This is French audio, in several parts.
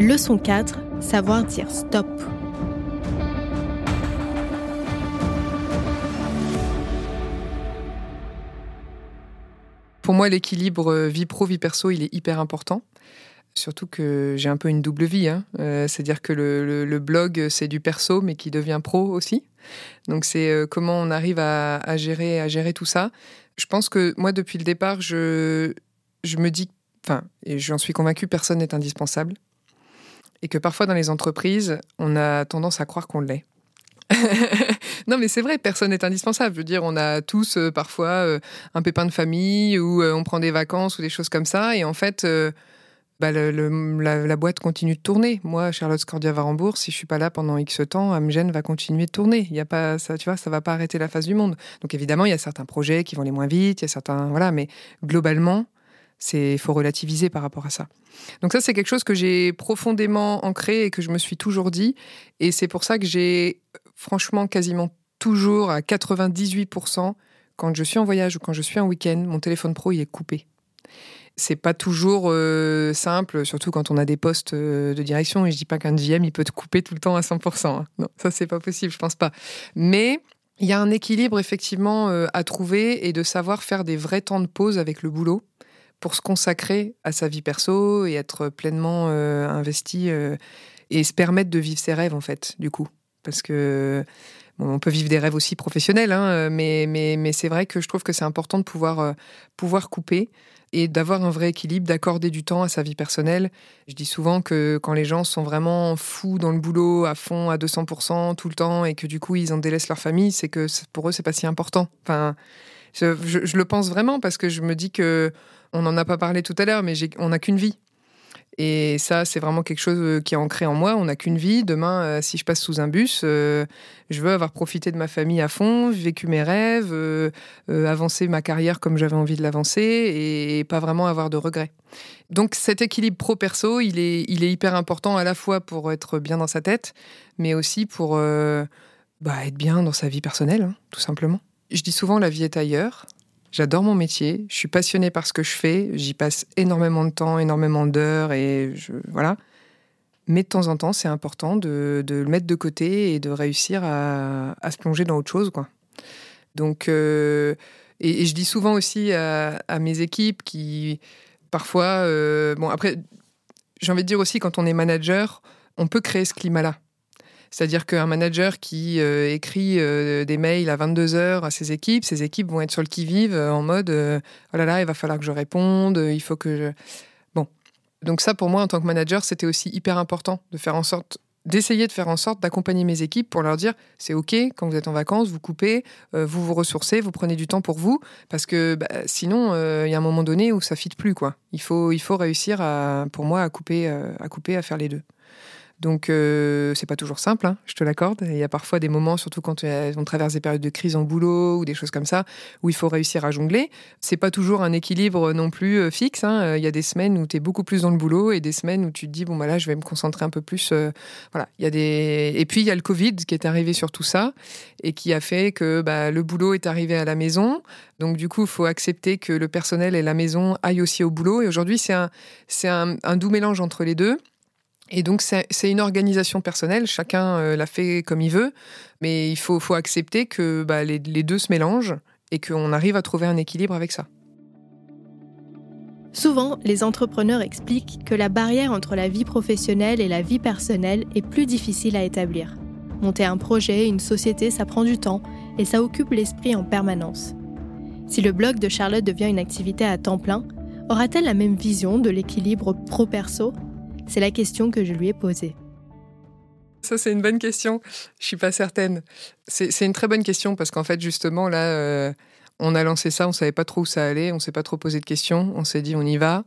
Leçon 4. Savoir dire stop. Pour moi, l'équilibre euh, vie pro, vie perso, il est hyper important. Surtout que j'ai un peu une double vie. Hein. Euh, c'est-à-dire que le, blog, c'est du perso, mais qui devient pro aussi. Donc c'est euh, comment on arrive à, gérer, à gérer tout ça. Je pense que moi, depuis le départ, je, je me dis, enfin, et j'en suis convaincue, personne n'est indispensable. Et que parfois dans les entreprises, on a tendance à croire qu'on l'est. non, mais c'est vrai, personne n'est indispensable. Je veux dire, on a tous euh, parfois euh, un pépin de famille ou euh, on prend des vacances ou des choses comme ça. Et en fait, bah, la, boîte continue de tourner. Moi, Charlotte Scordia Varembourg, si je suis pas là pendant X temps, Amgen va continuer de tourner. Il y a pas ça, tu vois, ça va pas arrêter la face du monde. Donc évidemment, il y a certains projets qui vont aller moins vite, il y a certains, voilà, mais globalement, c'est faut relativiser par rapport à ça. Donc ça, c'est quelque chose que j'ai profondément ancré et que je me suis toujours dit. Et c'est pour ça que j'ai franchement quasiment toujours à 98%, quand je suis en voyage ou quand je suis en week-end, mon téléphone pro, il est coupé. C'est pas toujours euh, simple, surtout quand on a des postes euh, de direction. Et je dis pas qu'un GM, il peut te couper tout le temps à 100%. Hein. Non, ça, c'est pas possible, je pense pas. Mais il y a un équilibre, effectivement, euh, à trouver et de savoir faire des vrais temps de pause avec le boulot pour se consacrer à sa vie perso et être pleinement investi et se permettre de vivre ses rêves, en fait, du coup parce que on peut vivre des rêves aussi professionnels, hein, mais, mais, mais c'est vrai que je trouve que c'est important de pouvoir, euh, pouvoir couper et d'avoir un vrai équilibre, d'accorder du temps à sa vie personnelle. Je dis souvent que quand les gens sont vraiment fous dans le boulot, à fond, à 200% tout le temps, et que du coup ils en délaissent leur famille, c'est que pour eux c'est pas si important. Enfin, je, le pense vraiment parce que je me dis que on n'en a pas parlé tout à l'heure, mais on n'a qu'une vie. Et ça, c'est vraiment quelque chose euh, qui est ancré en moi. On n'a qu'une vie. Demain, euh, si je passe sous un bus, euh, je veux avoir profité de ma famille à fond, vécu mes rêves, avancer ma carrière comme j'avais envie de l'avancer et, pas vraiment avoir de regrets. Donc cet équilibre pro-perso, il est, hyper important à la fois pour être bien dans sa tête, mais aussi pour bah, être bien dans sa vie personnelle, hein, tout simplement. Je dis souvent la vie est ailleurs. J'adore mon métier, je suis passionnée par ce que je fais, j'y passe énormément de temps, énormément d'heures et voilà. Mais de temps en temps, c'est important de, le mettre de côté et de réussir à, se plonger dans autre chose, quoi. Donc, euh, et, je dis souvent aussi à, mes équipes qui, parfois, euh, bon après, j'ai envie de dire aussi quand on est manager, on peut créer ce climat-là. C'est-à-dire qu'un manager qui euh, écrit euh, des mails à 22 heures à ses équipes, ses équipes vont être sur le qui-vive euh, en mode oh là là, il va falloir que je réponde, il faut que je. Bon. Donc, ça, pour moi, en tant que manager, c'était aussi hyper important de faire en sorte d'essayer de faire en sorte d'accompagner mes équipes pour leur dire c'est ok quand vous êtes en vacances vous coupez vous vous ressourcez vous prenez du temps pour vous parce que bah, sinon il y a un moment donné où ça fit plus quoi il faut il faut réussir pour moi à couper à couper à faire les deux donc, euh, c'est pas toujours simple, hein, je te l'accorde. Il y a parfois des moments, surtout quand on traverse des périodes de crise en boulot ou des choses comme ça, où il faut réussir à jongler. C'est pas toujours un équilibre non plus euh, fixe. Hein. Il y a des semaines où tu es beaucoup plus dans le boulot et des semaines où tu te dis, bon, bah là, je vais me concentrer un peu plus. Euh, voilà. Il y a des... Et puis, il y a le Covid qui est arrivé sur tout ça et qui a fait que bah, le boulot est arrivé à la maison. Donc, du coup, il faut accepter que le personnel et la maison aillent aussi au boulot. Et aujourd'hui, c'est un, c'est un doux mélange entre les deux. Et donc, c'est une organisation personnelle, chacun euh, la fait comme il veut, mais il faut, accepter que bah, les, deux se mélangent et qu'on arrive à trouver un équilibre avec ça. Souvent, les entrepreneurs expliquent que la barrière entre la vie professionnelle et la vie personnelle est plus difficile à établir. Monter un projet, une société, ça prend du temps et ça occupe l'esprit en permanence. Si le blog de Charlotte devient une activité à temps plein, aura-t-elle la même vision de l'équilibre pro-perso? C'est la question que je lui ai posée. Ça, c'est une bonne question. Je suis pas certaine. C'est une très bonne question parce qu'en fait, justement, là, euh, on a lancé ça, on savait pas trop où ça allait, on s'est pas trop posé de questions, on s'est dit on y va.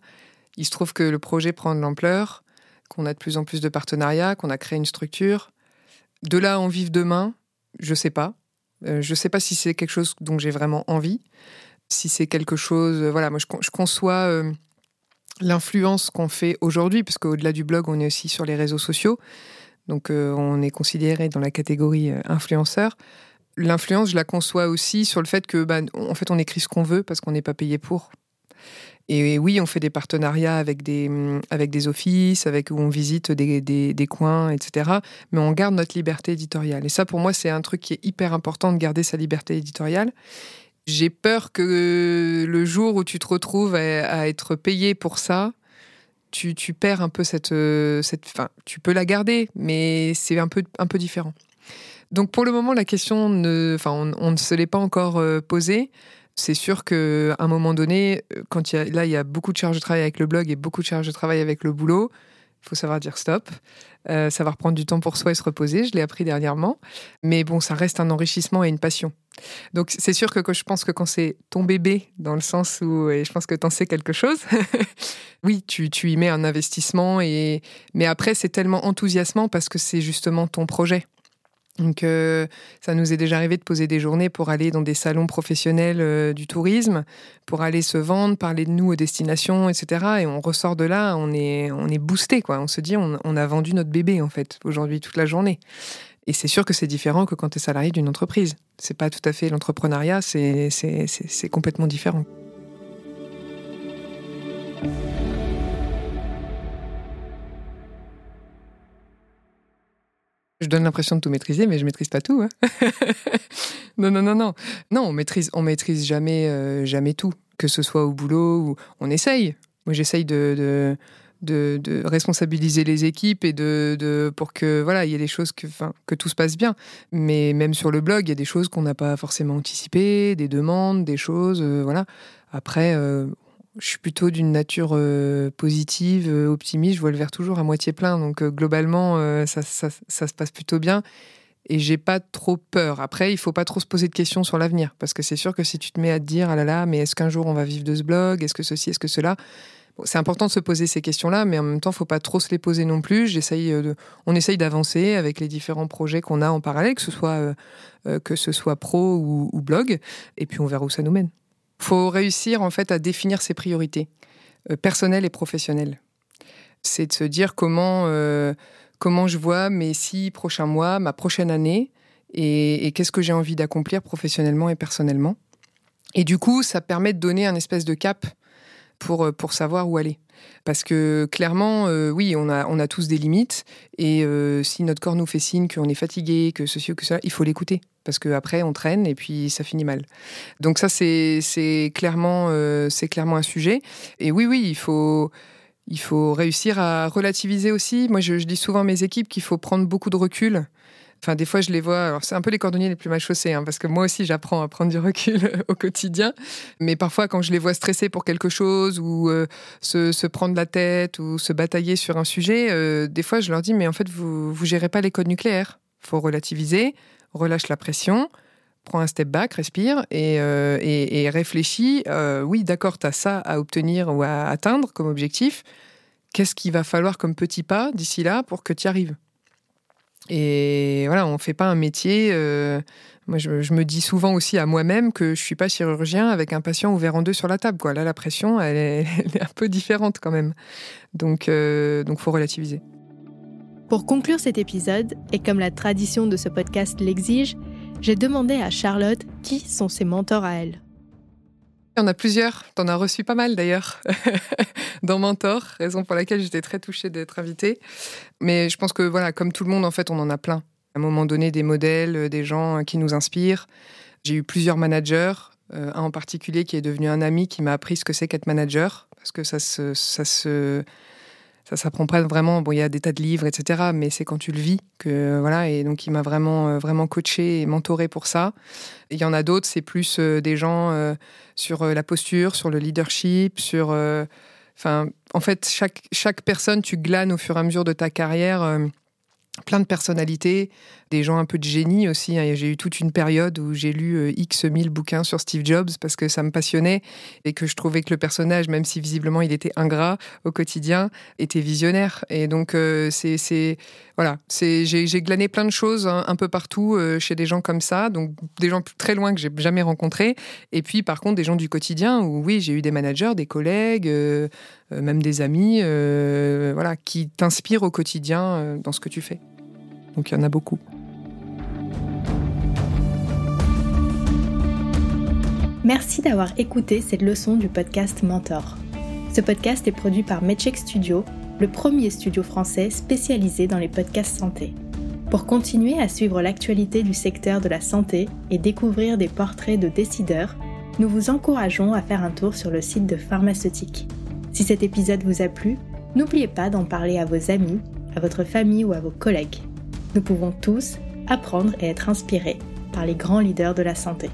Il se trouve que le projet prend de l'ampleur, qu'on a de plus en plus de partenariats, qu'on a créé une structure. De là à en vivre demain, je sais pas. Euh, je sais pas si c'est quelque chose dont j'ai vraiment envie, si c'est quelque chose. voilà, moi, je, je conçois. L'influence qu'on fait aujourd'hui, parce qu'au-delà du blog, on est aussi sur les réseaux sociaux, donc euh, on est considéré dans la catégorie euh, influenceur. L'influence, je la conçois aussi sur le fait que, bah, en fait, on écrit ce qu'on veut parce qu'on n'est pas payé pour. Et oui, on fait des partenariats avec des, avec des offices, avec où on visite des, des, coins, etc. Mais on garde notre liberté éditoriale. Et ça, pour moi, c'est un truc qui est hyper important de garder sa liberté éditoriale. J'ai peur que le jour où tu te retrouves à, être payé pour ça, tu, tu, perds un peu cette, cette. Enfin, tu peux la garder, mais c'est un peu, un peu différent. Donc pour le moment, la question, ne, on, ne se l'est pas encore euh, posée. C'est sûr qu'à un moment donné, euh, quand a, là, il y a beaucoup de charges de travail avec le blog et beaucoup de charges de travail avec le boulot, il faut savoir dire stop. Euh, ça va reprendre du temps pour soi et se reposer, je l'ai appris dernièrement. Mais bon, ça reste un enrichissement et une passion. Donc c'est sûr que, je pense que quand c'est ton bébé, dans le sens où et je pense que tu en sais quelque chose, oui, tu, tu, y mets un investissement. Et... Mais après, c'est tellement enthousiasmant parce que c'est justement ton projet. Donc, euh, ça nous est déjà arrivé de poser des journées pour aller dans des salons professionnels euh, du tourisme, pour aller se vendre, parler de nous aux destinations, etc. Et on ressort de là, on est, on est boosté, quoi. On se dit, on, a vendu notre bébé, en fait, aujourd'hui, toute la journée. Et c'est sûr que c'est différent que quand tu es salarié d'une entreprise. C'est pas tout à fait l'entrepreneuriat, c'est complètement différent. Je donne l'impression de tout maîtriser, mais je maîtrise pas tout. Hein. non, non, non, non. Non, on maîtrise, on maîtrise jamais, euh, jamais tout. Que ce soit au boulot ou on essaye. Moi, j'essaye de, responsabiliser les équipes et de, de pour que voilà, il y ait des choses que, que tout se passe bien. Mais même sur le blog, il y a des choses qu'on n'a pas forcément anticipées, des demandes, des choses, euh, voilà. Après, euh, je suis plutôt d'une nature euh, positive, euh, optimiste. Je vois le verre toujours à moitié plein. Donc euh, globalement, ça, se passe plutôt bien. Et j'ai pas trop peur. Après, il faut pas trop se poser de questions sur l'avenir. Parce que c'est sûr que si tu te mets à te dire, ah là là, mais est-ce qu'un jour on va vivre de ce blog? Est-ce que ceci, est-ce que cela? C'est important de se poser ces questions-là, mais en même temps, faut pas trop se les poser non plus. On essaye d'avancer avec les différents projets qu'on a en parallèle, que ce soit, que ce soit pro ou blog. Et puis on verra où ça nous mène faut réussir en fait à définir ses priorités euh, personnelles et professionnelles. C'est de se dire comment, euh, comment je vois mes six prochains mois, ma prochaine année, et, qu'est-ce que j'ai envie d'accomplir professionnellement et personnellement. Et du coup, ça permet de donner un espèce de cap pour, euh, pour savoir où aller. Parce que clairement, oui, on a, on a tous des limites. Et si notre corps nous fait signe qu'on est fatigué, que ceci ou que cela, il faut l'écouter parce qu'après on traîne et puis ça finit mal. Donc ça c'est clairement euh, clairement un sujet. Et oui oui il faut il réussir à relativiser aussi. Moi je, dis souvent à mes équipes qu'il faut prendre beaucoup de recul. Enfin, des fois, je les vois. C'est un peu les cordonniers les plus mal chaussés, hein, parce que moi aussi, j'apprends à prendre du recul au quotidien. Mais parfois, quand je les vois stressés pour quelque chose ou euh, se, prendre la tête ou se batailler sur un sujet, euh, des fois, je leur dis mais en fait, vous vous gérez pas les codes nucléaires. Faut relativiser relâche la pression, prends un step back, respire et, euh, et, réfléchis. Euh, oui, d'accord, tu as ça à obtenir ou à atteindre comme objectif. Qu'est-ce qu'il va falloir comme petit pas d'ici là pour que tu y arrives? Et voilà, on ne fait pas un métier. Euh, moi, je, me dis souvent aussi à moi-même que je suis pas chirurgien avec un patient ouvert en deux sur la table. Quoi. Là, la pression, elle est, elle est un peu différente quand même. Donc, donc, faut relativiser. Pour conclure cet épisode, et comme la tradition de ce podcast l'exige, j'ai demandé à Charlotte qui sont ses mentors à elle. Il y en a plusieurs, t'en as reçu pas mal d'ailleurs dans Mentor, raison pour laquelle j'étais très touchée d'être invitée. Mais je pense que voilà, comme tout le monde en fait, on en a plein. À un moment donné, des modèles, euh, des gens euh, qui nous inspirent. J'ai eu plusieurs managers, euh, un en particulier qui est devenu un ami qui m'a appris ce que c'est qu'être manager, parce que ça se, ça se ça s'apprend pas vraiment. Bon, il y a des tas de livres, etc. Mais c'est quand tu le vis que voilà. Et donc, il m'a vraiment, euh, vraiment coaché et mentoré pour ça. Il y en a d'autres, c'est plus euh, des gens euh, sur la posture, sur le leadership, sur. Enfin, en fait, chaque chaque personne, tu glanes au fur et à mesure de ta carrière plein de personnalités, des gens un peu de génie aussi. Hein. J'ai eu toute une période où j'ai lu euh, X mille bouquins sur Steve Jobs parce que ça me passionnait et que je trouvais que le personnage, même si visiblement il était ingrat au quotidien, était visionnaire. Et donc euh, c'est voilà, j'ai glané plein de choses hein, un peu partout euh, chez des gens comme ça, donc des gens très loin que j'ai jamais rencontrés. Et puis par contre des gens du quotidien où oui j'ai eu des managers, des collègues, même des amis, voilà, qui t'inspirent au quotidien dans ce que tu fais. Donc il y en a beaucoup. Merci d'avoir écouté cette leçon du podcast Mentor. Ce podcast est produit par Medcheck Studio, le premier studio français spécialisé dans les podcasts santé. Pour continuer à suivre l'actualité du secteur de la santé et découvrir des portraits de décideurs, nous vous encourageons à faire un tour sur le site de Pharmaceutique. Si cet épisode vous a plu, n'oubliez pas d'en parler à vos amis, à votre famille ou à vos collègues. Nous pouvons tous apprendre et être inspirés par les grands leaders de la santé.